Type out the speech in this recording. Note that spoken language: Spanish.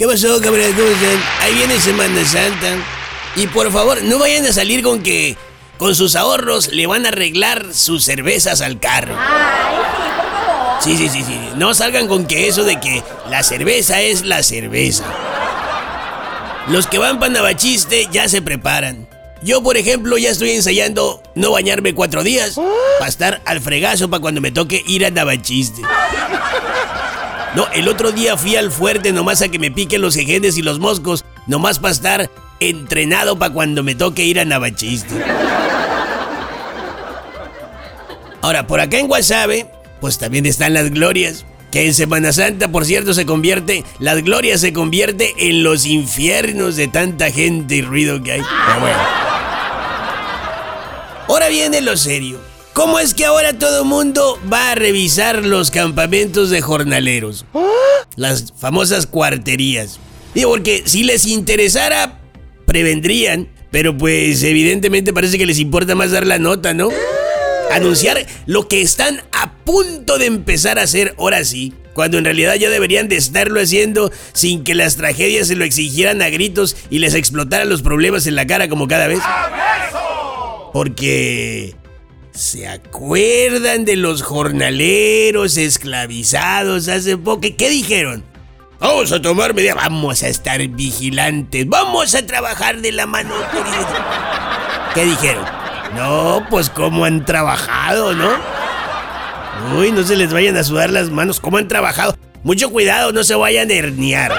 ¿Qué pasó, cabrón? ¿Cómo están? Ahí viene Semana Santa. Y por favor, no vayan a salir con que con sus ahorros le van a arreglar sus cervezas al carro. Ay, sí, por favor. Sí, sí, sí, sí. No salgan con que eso de que la cerveza es la cerveza. Los que van para Navachiste ya se preparan. Yo, por ejemplo, ya estoy ensayando no bañarme cuatro días para estar al fregazo para cuando me toque ir a Navachiste. No, el otro día fui al fuerte nomás a que me piquen los ejenes y los moscos, nomás para estar entrenado para cuando me toque ir a Navachiste. Ahora, por acá en Guasave, pues también están las glorias. Que en Semana Santa, por cierto, se convierte, las glorias se convierte en los infiernos de tanta gente y ruido que hay. Pero bueno. Ahora viene lo serio. ¿Cómo es que ahora todo mundo va a revisar los campamentos de jornaleros? Las famosas cuarterías. Digo, porque si les interesara, prevendrían. Pero pues evidentemente parece que les importa más dar la nota, ¿no? Anunciar lo que están a punto de empezar a hacer ahora sí. Cuando en realidad ya deberían de estarlo haciendo sin que las tragedias se lo exigieran a gritos y les explotaran los problemas en la cara como cada vez. Porque... ¿Se acuerdan de los jornaleros esclavizados hace poco? ¿Qué dijeron? Vamos a tomar medidas, vamos a estar vigilantes, vamos a trabajar de la mano. ¿Qué dijeron? No, pues cómo han trabajado, ¿no? Uy, no se les vayan a sudar las manos, cómo han trabajado. Mucho cuidado, no se vayan a herniar.